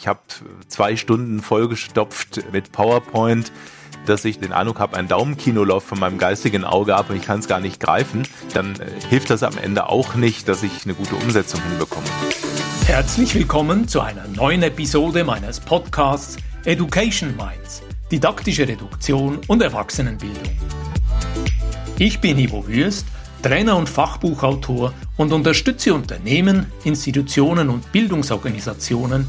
Ich habe zwei Stunden vollgestopft mit PowerPoint, dass ich den Eindruck habe, ein Daumenkino läuft von meinem geistigen Auge ab und ich kann es gar nicht greifen, dann äh, hilft das am Ende auch nicht, dass ich eine gute Umsetzung hinbekomme. Herzlich willkommen zu einer neuen Episode meines Podcasts Education Minds, didaktische Reduktion und Erwachsenenbildung. Ich bin Ivo Würst, Trainer und Fachbuchautor und unterstütze Unternehmen, Institutionen und Bildungsorganisationen,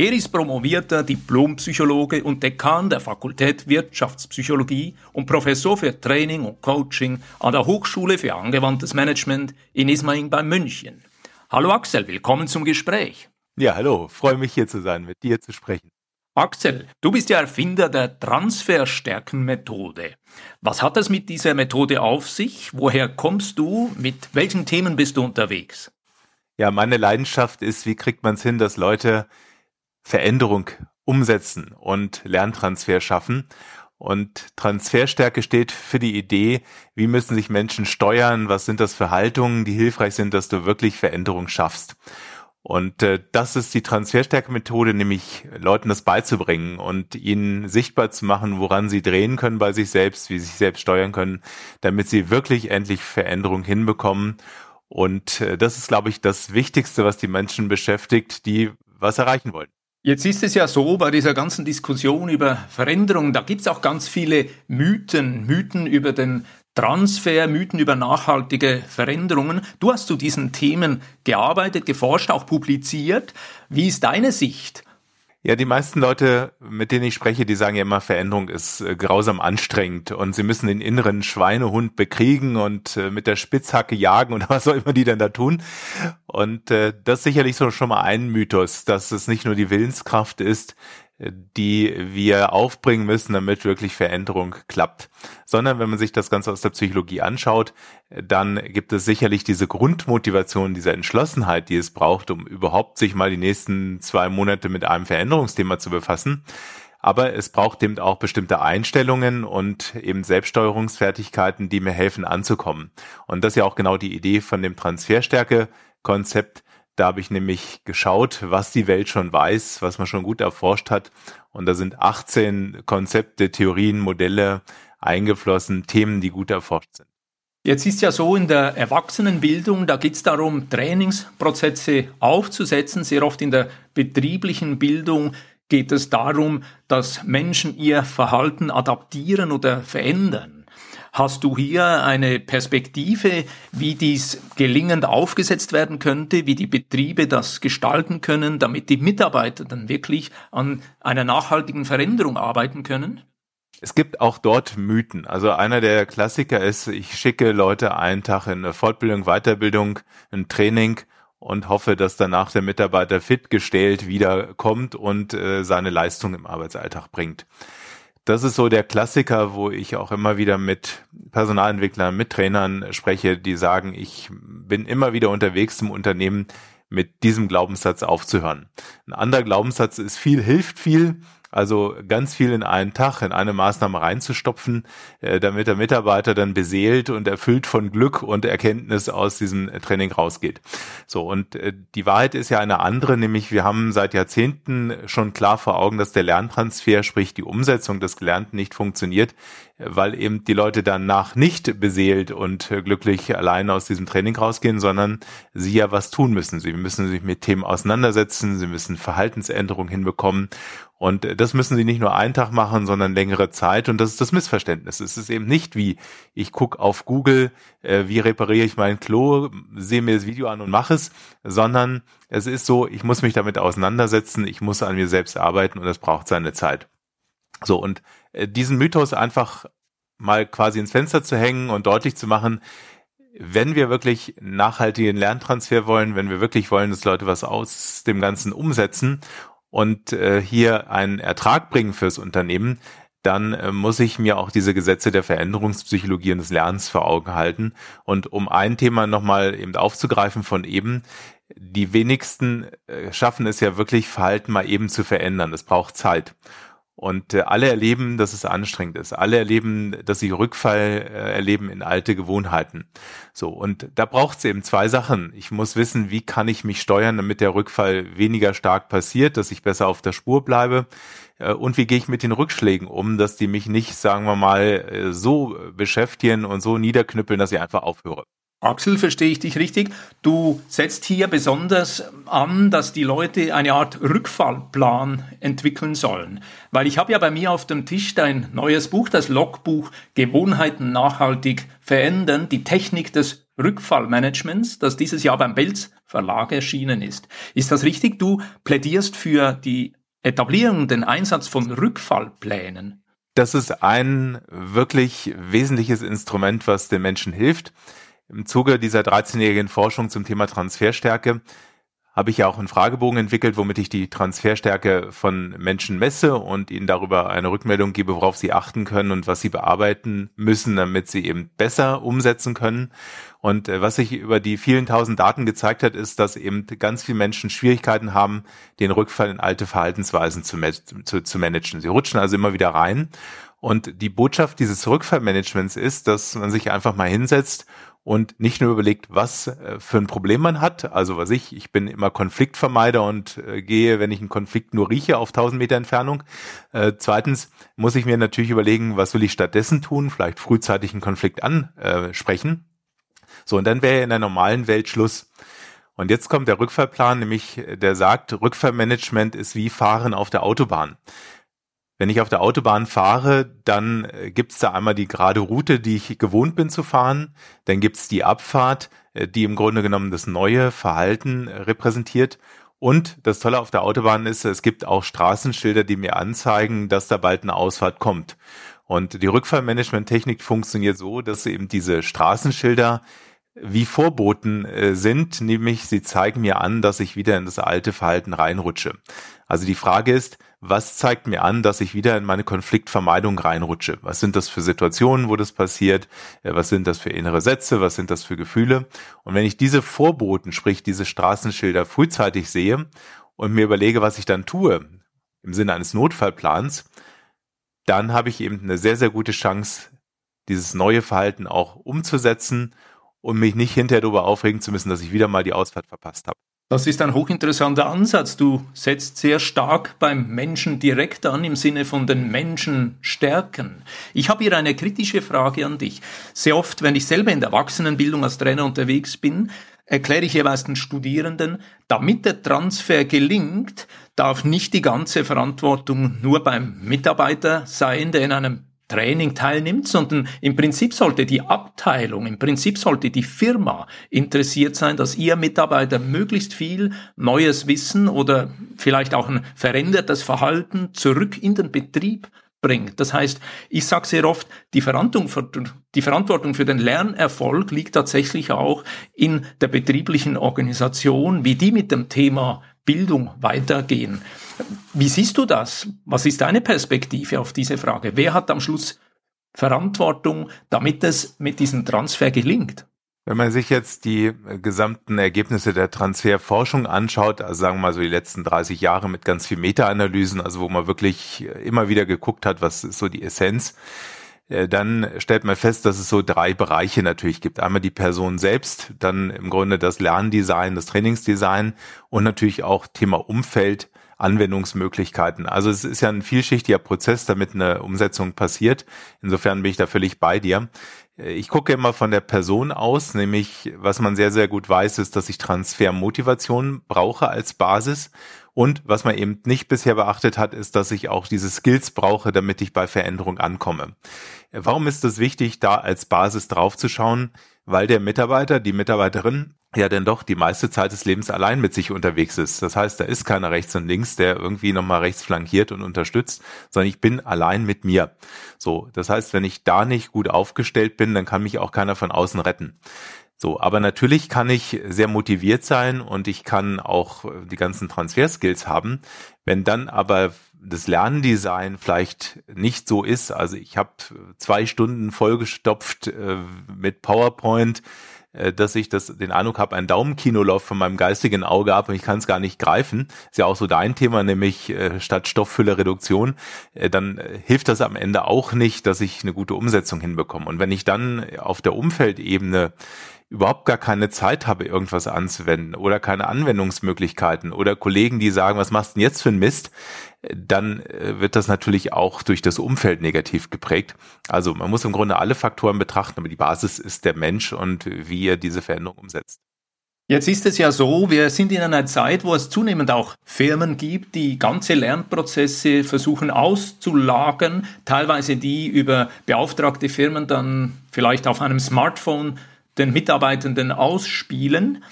Er ist promovierter Diplompsychologe und Dekan der Fakultät Wirtschaftspsychologie und Professor für Training und Coaching an der Hochschule für angewandtes Management in Ismaning bei München. Hallo Axel, willkommen zum Gespräch. Ja, hallo, freue mich hier zu sein, mit dir zu sprechen. Axel, du bist der Erfinder der Transferstärkenmethode. Was hat es mit dieser Methode auf sich? Woher kommst du? Mit welchen Themen bist du unterwegs? Ja, meine Leidenschaft ist, wie kriegt man es hin, dass Leute Veränderung umsetzen und Lerntransfer schaffen. Und Transferstärke steht für die Idee, wie müssen sich Menschen steuern, was sind das für Haltungen, die hilfreich sind, dass du wirklich Veränderung schaffst. Und äh, das ist die Transferstärke-Methode, nämlich Leuten das beizubringen und ihnen sichtbar zu machen, woran sie drehen können bei sich selbst, wie sie sich selbst steuern können, damit sie wirklich endlich Veränderung hinbekommen. Und äh, das ist, glaube ich, das Wichtigste, was die Menschen beschäftigt, die was erreichen wollen. Jetzt ist es ja so, bei dieser ganzen Diskussion über Veränderung, da gibt es auch ganz viele Mythen, Mythen über den Transfer, Mythen über nachhaltige Veränderungen. Du hast zu diesen Themen gearbeitet, geforscht, auch publiziert. Wie ist deine Sicht ja, die meisten Leute, mit denen ich spreche, die sagen ja immer, Veränderung ist äh, grausam anstrengend und sie müssen den inneren Schweinehund bekriegen und äh, mit der Spitzhacke jagen oder was auch immer die dann da tun. Und äh, das ist sicherlich so schon mal ein Mythos, dass es nicht nur die Willenskraft ist, die wir aufbringen müssen, damit wirklich Veränderung klappt. Sondern wenn man sich das Ganze aus der Psychologie anschaut, dann gibt es sicherlich diese Grundmotivation, diese Entschlossenheit, die es braucht, um überhaupt sich mal die nächsten zwei Monate mit einem Veränderungsthema zu befassen. Aber es braucht eben auch bestimmte Einstellungen und eben Selbststeuerungsfertigkeiten, die mir helfen anzukommen. Und das ist ja auch genau die Idee von dem Transferstärke-Konzept, da habe ich nämlich geschaut, was die Welt schon weiß, was man schon gut erforscht hat. Und da sind 18 Konzepte, Theorien, Modelle eingeflossen, Themen, die gut erforscht sind. Jetzt ist ja so in der Erwachsenenbildung, da geht es darum, Trainingsprozesse aufzusetzen. Sehr oft in der betrieblichen Bildung geht es darum, dass Menschen ihr Verhalten adaptieren oder verändern. Hast du hier eine Perspektive, wie dies gelingend aufgesetzt werden könnte, wie die Betriebe das gestalten können, damit die Mitarbeiter dann wirklich an einer nachhaltigen Veränderung arbeiten können? Es gibt auch dort Mythen. Also einer der Klassiker ist, ich schicke Leute einen Tag in eine Fortbildung, Weiterbildung, ein Training und hoffe, dass danach der Mitarbeiter fit gestellt wiederkommt und äh, seine Leistung im Arbeitsalltag bringt das ist so der Klassiker, wo ich auch immer wieder mit Personalentwicklern, mit Trainern spreche, die sagen, ich bin immer wieder unterwegs im Unternehmen, mit diesem Glaubenssatz aufzuhören. Ein anderer Glaubenssatz ist viel hilft viel. Also ganz viel in einen Tag, in eine Maßnahme reinzustopfen, äh, damit der Mitarbeiter dann beseelt und erfüllt von Glück und Erkenntnis aus diesem Training rausgeht. So, und äh, die Wahrheit ist ja eine andere, nämlich wir haben seit Jahrzehnten schon klar vor Augen, dass der Lerntransfer, sprich die Umsetzung des Gelernten nicht funktioniert, weil eben die Leute danach nicht beseelt und glücklich alleine aus diesem Training rausgehen, sondern sie ja was tun müssen. Sie müssen sich mit Themen auseinandersetzen, sie müssen Verhaltensänderungen hinbekommen und das müssen sie nicht nur einen Tag machen, sondern längere Zeit. Und das ist das Missverständnis. Es ist eben nicht wie, ich gucke auf Google, äh, wie repariere ich mein Klo, sehe mir das Video an und mache es, sondern es ist so, ich muss mich damit auseinandersetzen, ich muss an mir selbst arbeiten und das braucht seine Zeit. So, und äh, diesen Mythos einfach mal quasi ins Fenster zu hängen und deutlich zu machen, wenn wir wirklich nachhaltigen Lerntransfer wollen, wenn wir wirklich wollen, dass Leute was aus dem Ganzen umsetzen und äh, hier einen Ertrag bringen fürs Unternehmen, dann äh, muss ich mir auch diese Gesetze der Veränderungspsychologie und des Lernens vor Augen halten. Und um ein Thema nochmal eben aufzugreifen von eben, die wenigsten äh, schaffen es ja wirklich, Verhalten mal eben zu verändern. Das braucht Zeit. Und äh, alle erleben, dass es anstrengend ist. Alle erleben, dass sie Rückfall äh, erleben in alte Gewohnheiten. So, und da braucht es eben zwei Sachen. Ich muss wissen, wie kann ich mich steuern, damit der Rückfall weniger stark passiert, dass ich besser auf der Spur bleibe. Äh, und wie gehe ich mit den Rückschlägen um, dass die mich nicht, sagen wir mal, so beschäftigen und so niederknüppeln, dass ich einfach aufhöre. Axel, verstehe ich dich richtig? Du setzt hier besonders an, dass die Leute eine Art Rückfallplan entwickeln sollen. Weil ich habe ja bei mir auf dem Tisch dein neues Buch, das Logbuch Gewohnheiten nachhaltig verändern, die Technik des Rückfallmanagements, das dieses Jahr beim Belz Verlag erschienen ist. Ist das richtig? Du plädierst für die Etablierung, den Einsatz von Rückfallplänen. Das ist ein wirklich wesentliches Instrument, was den Menschen hilft. Im Zuge dieser 13-jährigen Forschung zum Thema Transferstärke habe ich ja auch einen Fragebogen entwickelt, womit ich die Transferstärke von Menschen messe und ihnen darüber eine Rückmeldung gebe, worauf sie achten können und was sie bearbeiten müssen, damit sie eben besser umsetzen können. Und äh, was sich über die vielen tausend Daten gezeigt hat, ist, dass eben ganz viele Menschen Schwierigkeiten haben, den Rückfall in alte Verhaltensweisen zu, zu, zu managen. Sie rutschen also immer wieder rein. Und die Botschaft dieses Rückfallmanagements ist, dass man sich einfach mal hinsetzt und nicht nur überlegt, was äh, für ein Problem man hat. Also was ich, ich bin immer Konfliktvermeider und äh, gehe, wenn ich einen Konflikt nur rieche, auf 1000 Meter Entfernung. Äh, zweitens muss ich mir natürlich überlegen, was will ich stattdessen tun? Vielleicht frühzeitig einen Konflikt ansprechen. So, und dann wäre in der normalen Welt Schluss. Und jetzt kommt der Rückfallplan, nämlich der sagt, Rückfallmanagement ist wie Fahren auf der Autobahn. Wenn ich auf der Autobahn fahre, dann äh, gibt's da einmal die gerade Route, die ich gewohnt bin zu fahren. Dann gibt's die Abfahrt, äh, die im Grunde genommen das neue Verhalten äh, repräsentiert. Und das Tolle auf der Autobahn ist, es gibt auch Straßenschilder, die mir anzeigen, dass da bald eine Ausfahrt kommt. Und die Rückfallmanagement-Technik funktioniert so, dass eben diese Straßenschilder wie Vorboten sind, nämlich sie zeigen mir an, dass ich wieder in das alte Verhalten reinrutsche. Also die Frage ist, was zeigt mir an, dass ich wieder in meine Konfliktvermeidung reinrutsche? Was sind das für Situationen, wo das passiert? Äh, was sind das für innere Sätze? Was sind das für Gefühle? Und wenn ich diese Vorboten, sprich diese Straßenschilder frühzeitig sehe und mir überlege, was ich dann tue, im Sinne eines Notfallplans, dann habe ich eben eine sehr, sehr gute Chance, dieses neue Verhalten auch umzusetzen und mich nicht hinterher darüber aufregen zu müssen, dass ich wieder mal die Ausfahrt verpasst habe. Das ist ein hochinteressanter Ansatz. Du setzt sehr stark beim Menschen direkt an im Sinne von den Menschen stärken. Ich habe hier eine kritische Frage an dich. Sehr oft, wenn ich selber in der Erwachsenenbildung als Trainer unterwegs bin, erkläre ich jeweils den Studierenden, damit der Transfer gelingt, darf nicht die ganze Verantwortung nur beim Mitarbeiter sein, der in einem Training teilnimmt, sondern im Prinzip sollte die Abteilung, im Prinzip sollte die Firma interessiert sein, dass ihr Mitarbeiter möglichst viel neues Wissen oder vielleicht auch ein verändertes Verhalten zurück in den Betrieb bringt. Das heißt, ich sage sehr oft, die Verantwortung, für, die Verantwortung für den Lernerfolg liegt tatsächlich auch in der betrieblichen Organisation, wie die mit dem Thema Bildung weitergehen. Wie siehst du das? Was ist deine Perspektive auf diese Frage? Wer hat am Schluss Verantwortung, damit es mit diesem Transfer gelingt? Wenn man sich jetzt die gesamten Ergebnisse der Transferforschung anschaut, also sagen wir mal so die letzten 30 Jahre mit ganz viel Meta-Analysen, also wo man wirklich immer wieder geguckt hat, was ist so die Essenz, äh, dann stellt man fest, dass es so drei Bereiche natürlich gibt. Einmal die Person selbst, dann im Grunde das Lerndesign, das Trainingsdesign und natürlich auch Thema Umfeld, Anwendungsmöglichkeiten. Also es ist ja ein vielschichtiger Prozess, damit eine Umsetzung passiert. Insofern bin ich da völlig bei dir. Ich gucke immer von der Person aus, nämlich was man sehr, sehr gut weiß, ist, dass ich Transfermotivation brauche als Basis. Und was man eben nicht bisher beachtet hat, ist, dass ich auch diese Skills brauche, damit ich bei Veränderung ankomme. Warum ist es wichtig, da als Basis draufzuschauen? Weil der Mitarbeiter, die Mitarbeiterin ja denn doch die meiste Zeit des Lebens allein mit sich unterwegs ist. Das heißt, da ist keiner rechts und links, der irgendwie nochmal rechts flankiert und unterstützt, sondern ich bin allein mit mir. So, das heißt, wenn ich da nicht gut aufgestellt bin, dann kann mich auch keiner von außen retten. So, aber natürlich kann ich sehr motiviert sein und ich kann auch die ganzen Transferskills haben. Wenn dann aber das Lerndesign vielleicht nicht so ist, also ich habe zwei Stunden vollgestopft äh, mit PowerPoint, äh, dass ich das den Eindruck habe, ein Daumenkino läuft von meinem geistigen Auge ab und ich kann es gar nicht greifen. Ist ja auch so dein Thema, nämlich äh, statt Stofffüllerreduktion, äh, dann äh, hilft das am Ende auch nicht, dass ich eine gute Umsetzung hinbekomme. Und wenn ich dann auf der Umfeldebene überhaupt gar keine Zeit habe, irgendwas anzuwenden oder keine Anwendungsmöglichkeiten oder Kollegen, die sagen, was machst du denn jetzt für ein Mist, dann äh, wird das natürlich auch durch das Umfeld negativ geprägt. Also man muss im Grunde alle Faktoren betrachten, aber die Basis ist der Mensch und wie er diese Veränderung umsetzt. Jetzt ist es ja so, wir sind in einer Zeit, wo es zunehmend auch Firmen gibt, die ganze Lernprozesse versuchen auszulagern, teilweise die über beauftragte Firmen dann vielleicht auf einem Smartphone den Mitarbeitenden ausspielen.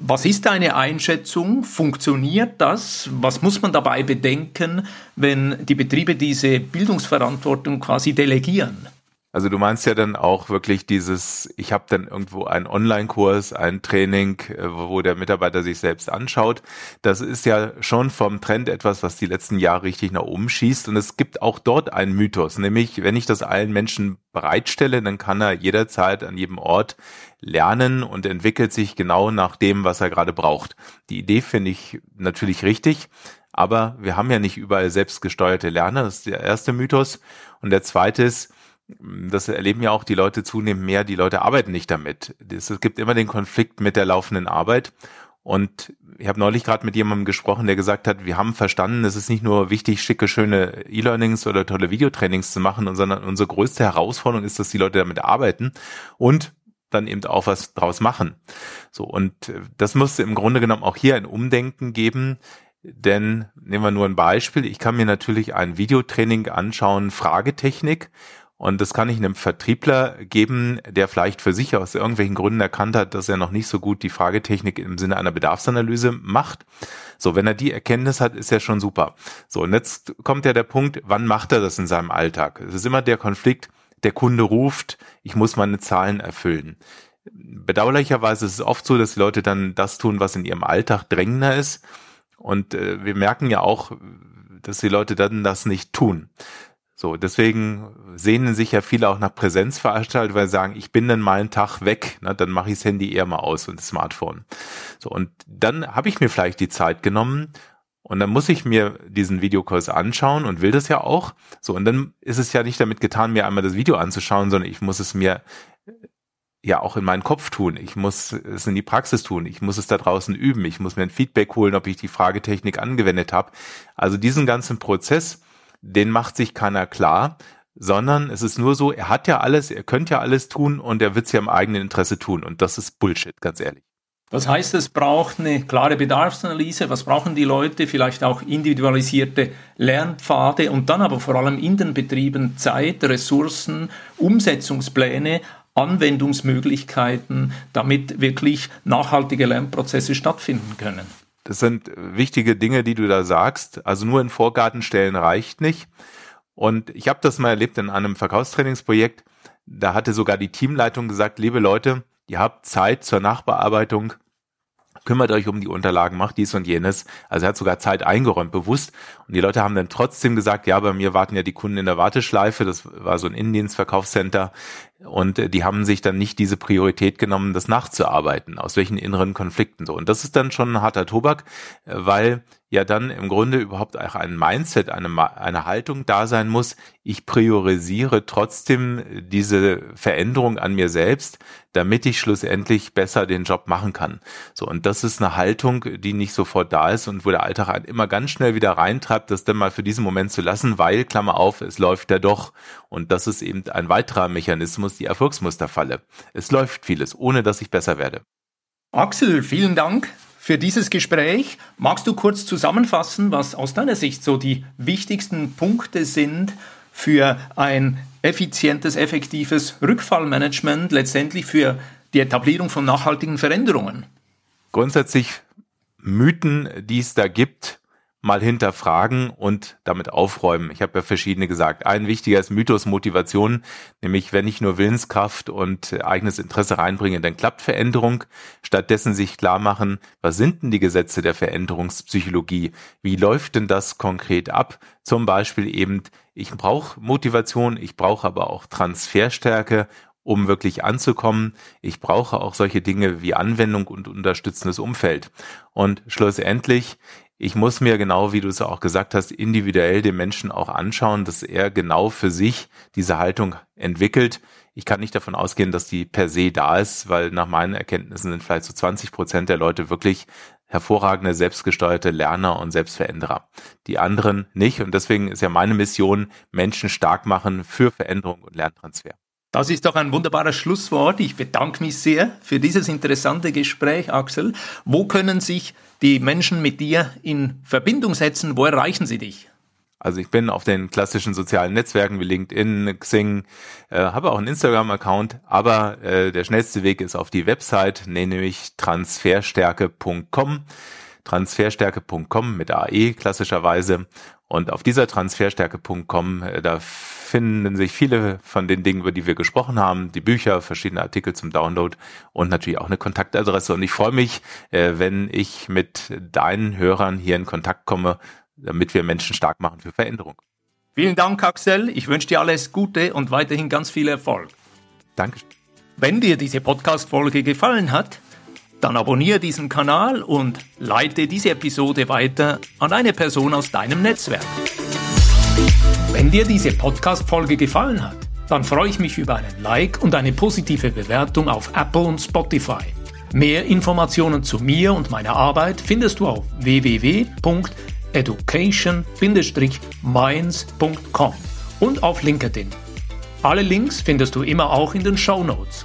Was ist deine Einschätzung? Funktioniert das? Was muss man dabei bedenken, wenn die Betriebe diese Bildungsverantwortung quasi delegieren? Also du meinst ja dann auch wirklich dieses, ich habe dann irgendwo einen Online-Kurs, ein Training, äh, wo der Mitarbeiter sich selbst anschaut. Das ist ja schon vom Trend etwas, was die letzten Jahre richtig nach oben schießt. Und es gibt auch dort einen Mythos, nämlich wenn ich das allen Menschen bereitstelle, dann kann er jederzeit an jedem Ort lernen und entwickelt sich genau nach dem, was er gerade braucht. Die Idee finde ich natürlich richtig. Aber wir haben ja nicht überall selbstgesteuerte Lerner. Das ist der erste Mythos. Und der zweite ist, das erleben ja auch die Leute zunehmend mehr, die Leute arbeiten nicht damit. Es gibt immer den Konflikt mit der laufenden Arbeit. Und ich habe neulich gerade mit jemandem gesprochen, der gesagt hat, wir haben verstanden, es ist nicht nur wichtig, schicke, schöne E-Learnings oder tolle Videotrainings zu machen, sondern unsere größte Herausforderung ist, dass die Leute damit arbeiten und dann eben auch was draus machen. So, und äh, das muss im Grunde genommen auch hier ein Umdenken geben, denn nehmen wir nur ein Beispiel. Ich kann mir natürlich ein Videotraining anschauen, Fragetechnik, und das kann ich einem Vertriebler geben, der vielleicht für sich aus irgendwelchen Gründen erkannt hat, dass er noch nicht so gut die Fragetechnik im Sinne einer Bedarfsanalyse macht. So, wenn er die Erkenntnis hat, ist er schon super. So, und jetzt kommt ja der Punkt, wann macht er das in seinem Alltag? Es ist immer der Konflikt, der Kunde ruft, ich muss meine Zahlen erfüllen. Bedauerlicherweise ist es oft so, dass die Leute dann das tun, was in ihrem Alltag drängender ist. Und äh, wir merken ja auch, dass die Leute dann das nicht tun. So, deswegen sehnen sich ja viele auch nach Präsenzveranstaltungen, weil sie sagen, ich bin dann mal einen Tag weg, ne, dann mache ich das Handy eher mal aus und das Smartphone. So, und dann habe ich mir vielleicht die Zeit genommen und dann muss ich mir diesen Videokurs anschauen und will das ja auch. So, und dann ist es ja nicht damit getan, mir einmal das Video anzuschauen, sondern ich muss es mir ja auch in meinen Kopf tun. Ich muss es in die Praxis tun. Ich muss es da draußen üben. Ich muss mir ein Feedback holen, ob ich die Fragetechnik angewendet habe. Also diesen ganzen Prozess, den macht sich keiner klar, sondern es ist nur so, er hat ja alles, er könnte ja alles tun und er wird es ja im eigenen Interesse tun. Und das ist Bullshit, ganz ehrlich. Das heißt, es braucht eine klare Bedarfsanalyse. Was brauchen die Leute? Vielleicht auch individualisierte Lernpfade und dann aber vor allem in den Betrieben Zeit, Ressourcen, Umsetzungspläne, Anwendungsmöglichkeiten, damit wirklich nachhaltige Lernprozesse stattfinden können. Das sind wichtige Dinge, die du da sagst. Also nur in Vorgarten stellen reicht nicht. Und ich habe das mal erlebt in einem Verkaufstrainingsprojekt. Da hatte sogar die Teamleitung gesagt, liebe Leute, ihr habt Zeit zur Nachbearbeitung kümmert euch um die Unterlagen, macht dies und jenes. Also er hat sogar Zeit eingeräumt, bewusst. Und die Leute haben dann trotzdem gesagt, ja, bei mir warten ja die Kunden in der Warteschleife. Das war so ein Indienstverkaufscenter. Und äh, die haben sich dann nicht diese Priorität genommen, das nachzuarbeiten, aus welchen inneren Konflikten so. Und das ist dann schon ein harter Tobak, äh, weil ja dann im Grunde überhaupt auch ein Mindset, eine, eine Haltung da sein muss. Ich priorisiere trotzdem diese Veränderung an mir selbst, damit ich schlussendlich besser den Job machen kann. So, und das ist eine Haltung, die nicht sofort da ist und wo der Alltag einen immer ganz schnell wieder reintreibt, das dann mal für diesen Moment zu lassen, weil, Klammer auf, es läuft ja doch. Und das ist eben ein weiterer Mechanismus, die Erfolgsmusterfalle. Es läuft vieles, ohne dass ich besser werde. Axel, vielen Dank für dieses Gespräch. Magst du kurz zusammenfassen, was aus deiner Sicht so die wichtigsten Punkte sind für ein effizientes, effektives Rückfallmanagement, letztendlich für die Etablierung von nachhaltigen Veränderungen? Grundsätzlich Mythen, die es da gibt, mal hinterfragen und damit aufräumen. Ich habe ja verschiedene gesagt. Ein wichtiger ist Mythos Motivation, nämlich wenn ich nur Willenskraft und eigenes Interesse reinbringe, dann klappt Veränderung. Stattdessen sich klar machen, was sind denn die Gesetze der Veränderungspsychologie? Wie läuft denn das konkret ab? Zum Beispiel eben, ich brauche Motivation, ich brauche aber auch Transferstärke um wirklich anzukommen. Ich brauche auch solche Dinge wie Anwendung und unterstützendes Umfeld. Und schlussendlich ich muss mir genau, wie du es auch gesagt hast, individuell den Menschen auch anschauen, dass er genau für sich diese Haltung entwickelt. Ich kann nicht davon ausgehen, dass die per se da ist, weil nach meinen Erkenntnissen sind vielleicht so 20 Prozent der Leute wirklich hervorragende, selbstgesteuerte Lerner und Selbstveränderer. Die anderen nicht. Und deswegen ist ja meine Mission, Menschen stark machen für Veränderung und Lerntransfer. Das ist doch ein wunderbares Schlusswort. Ich bedanke mich sehr für dieses interessante Gespräch, Axel. Wo können sich die Menschen mit dir in Verbindung setzen? Wo erreichen sie dich? Also ich bin auf den klassischen sozialen Netzwerken wie LinkedIn, Xing, äh, habe auch einen Instagram-Account, aber äh, der schnellste Weg ist auf die Website, nämlich transferstärke.com transferstärke.com mit AE klassischerweise. Und auf dieser transferstärke.com, äh, da finden sich viele von den Dingen, über die wir gesprochen haben, die Bücher, verschiedene Artikel zum Download und natürlich auch eine Kontaktadresse. Und ich freue mich, äh, wenn ich mit deinen Hörern hier in Kontakt komme, damit wir Menschen stark machen für Veränderung. Vielen Dank, Axel. Ich wünsche dir alles Gute und weiterhin ganz viel Erfolg. Danke. Wenn dir diese Podcast-Folge gefallen hat, dann abonniere diesen Kanal und leite diese Episode weiter an eine Person aus deinem Netzwerk. Wenn dir diese Podcast-Folge gefallen hat, dann freue ich mich über einen Like und eine positive Bewertung auf Apple und Spotify. Mehr Informationen zu mir und meiner Arbeit findest du auf www.education-minds.com und auf LinkedIn. Alle Links findest du immer auch in den Show Notes.